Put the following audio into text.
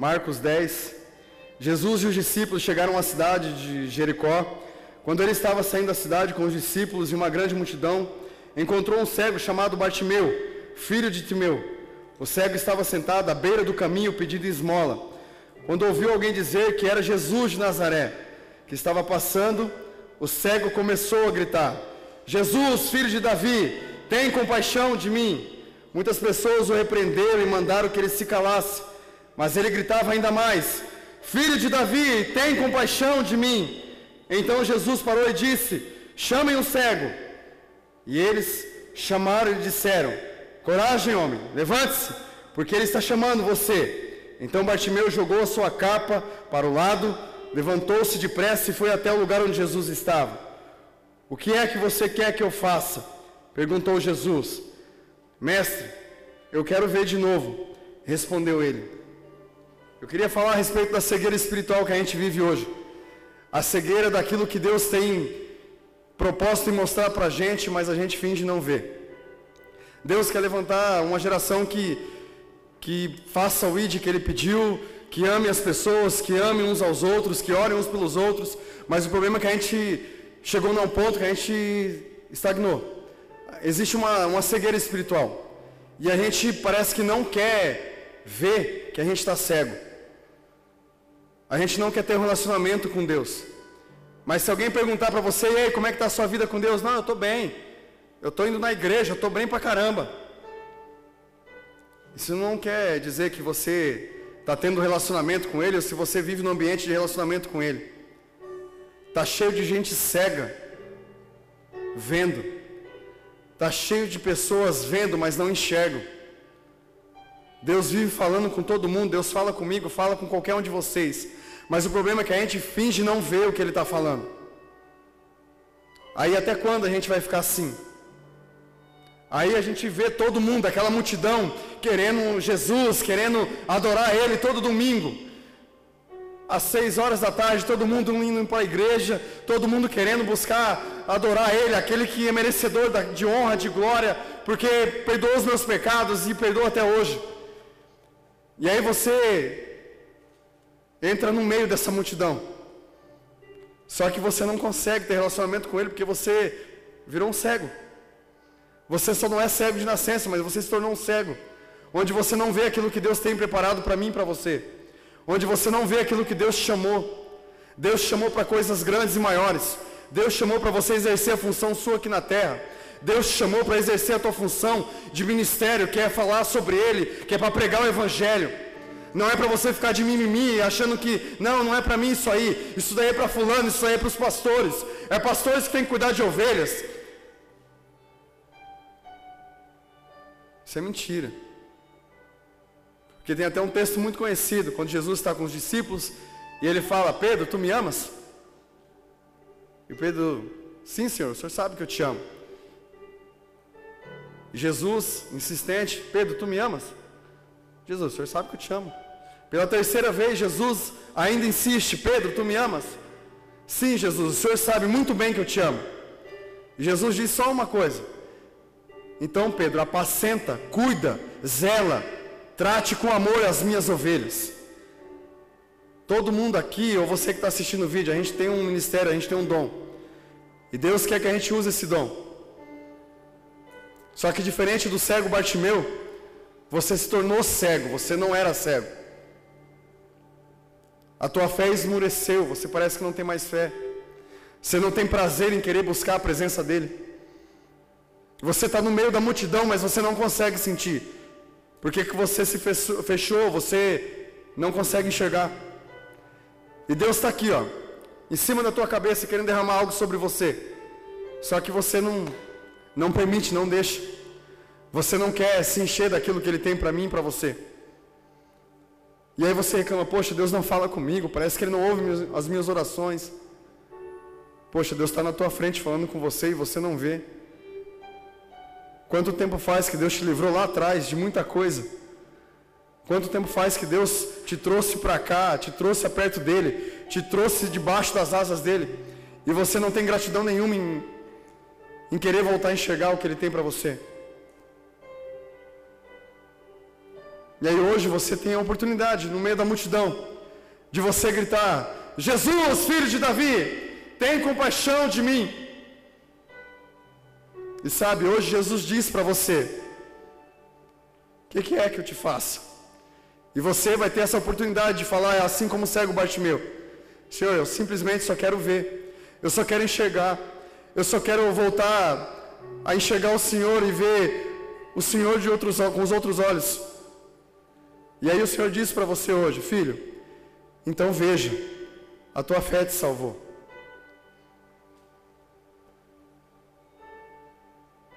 Marcos 10. Jesus e os discípulos chegaram à cidade de Jericó. Quando ele estava saindo da cidade com os discípulos e uma grande multidão, encontrou um cego chamado Bartimeu, filho de Timeu. O cego estava sentado à beira do caminho pedindo esmola. Quando ouviu alguém dizer que era Jesus de Nazaré, que estava passando, o cego começou a gritar: Jesus, filho de Davi, tem compaixão de mim. Muitas pessoas o repreenderam e mandaram que ele se calasse, mas ele gritava ainda mais: Filho de Davi, tem compaixão de mim. Então Jesus parou e disse: Chamem o cego. E eles chamaram e disseram: Coragem, homem, levante-se, porque ele está chamando você. Então Bartimeu jogou a sua capa para o lado, levantou-se depressa e foi até o lugar onde Jesus estava. O que é que você quer que eu faça? perguntou Jesus. Mestre, eu quero ver de novo, respondeu ele. Eu queria falar a respeito da cegueira espiritual que a gente vive hoje. A cegueira daquilo que Deus tem proposto em mostrar para a gente, mas a gente finge não ver. Deus quer levantar uma geração que, que faça o ID que Ele pediu, que ame as pessoas, que ame uns aos outros, que orem uns pelos outros, mas o problema é que a gente chegou num ponto que a gente estagnou existe uma, uma cegueira espiritual. E a gente parece que não quer ver que a gente está cego. A gente não quer ter um relacionamento com Deus. Mas se alguém perguntar para você, e aí, como é que está a sua vida com Deus? Não, eu estou bem. Eu estou indo na igreja, eu estou bem para caramba. Isso não quer dizer que você está tendo relacionamento com Ele, ou se você vive num ambiente de relacionamento com Ele. Está cheio de gente cega, vendo. Está cheio de pessoas vendo, mas não enxergam. Deus vive falando com todo mundo, Deus fala comigo, fala com qualquer um de vocês. Mas o problema é que a gente finge não ver o que Ele está falando. Aí até quando a gente vai ficar assim? Aí a gente vê todo mundo, aquela multidão, querendo Jesus, querendo adorar Ele todo domingo às seis horas da tarde, todo mundo indo para a igreja, todo mundo querendo buscar adorar Ele, aquele que é merecedor de honra, de glória, porque perdoou os meus pecados e perdoa até hoje. E aí você entra no meio dessa multidão, só que você não consegue ter relacionamento com Ele porque você virou um cego. Você só não é cego de nascença, mas você se tornou um cego, onde você não vê aquilo que Deus tem preparado para mim e para você onde você não vê aquilo que Deus chamou. Deus chamou para coisas grandes e maiores. Deus chamou para você exercer a função sua aqui na terra. Deus te chamou para exercer a tua função de ministério, que é falar sobre Ele, que é para pregar o Evangelho. Não é para você ficar de mimimi, achando que, não, não é para mim isso aí, isso daí é para fulano, isso aí é para os pastores. É pastores que têm que cuidar de ovelhas. Isso é mentira. Porque tem até um texto muito conhecido, quando Jesus está com os discípulos e ele fala: Pedro, tu me amas? E Pedro, sim, Senhor, o Senhor sabe que eu te amo. Jesus, insistente: Pedro, tu me amas? Jesus, o Senhor sabe que eu te amo. Pela terceira vez, Jesus ainda insiste: Pedro, tu me amas? Sim, Jesus, o Senhor sabe muito bem que eu te amo. Jesus diz só uma coisa: Então, Pedro, apacenta, cuida, zela Trate com amor as minhas ovelhas. Todo mundo aqui, ou você que está assistindo o vídeo, a gente tem um ministério, a gente tem um dom. E Deus quer que a gente use esse dom. Só que diferente do cego Bartimeu, você se tornou cego, você não era cego. A tua fé esmureceu, você parece que não tem mais fé. Você não tem prazer em querer buscar a presença dEle. Você está no meio da multidão, mas você não consegue sentir. Por que, que você se fechou? Você não consegue enxergar. E Deus está aqui, ó, em cima da tua cabeça, querendo derramar algo sobre você. Só que você não, não permite, não deixa. Você não quer se encher daquilo que Ele tem para mim e para você. E aí você reclama, poxa, Deus não fala comigo, parece que Ele não ouve as minhas orações. Poxa, Deus está na tua frente falando com você e você não vê. Quanto tempo faz que Deus te livrou lá atrás de muita coisa? Quanto tempo faz que Deus te trouxe para cá, te trouxe perto dele, te trouxe debaixo das asas dele, e você não tem gratidão nenhuma em, em querer voltar a enxergar o que ele tem para você? E aí hoje você tem a oportunidade, no meio da multidão, de você gritar: Jesus, filho de Davi, tem compaixão de mim. E sabe, hoje Jesus diz para você: O que, que, é que eu te faço? E você vai ter essa oportunidade de falar, é assim como o cego Bartimeu: Senhor, eu simplesmente só quero ver, eu só quero enxergar, eu só quero voltar a enxergar o Senhor e ver o Senhor de outros, com os outros olhos. E aí o Senhor diz para você hoje, filho, então veja, a tua fé te salvou.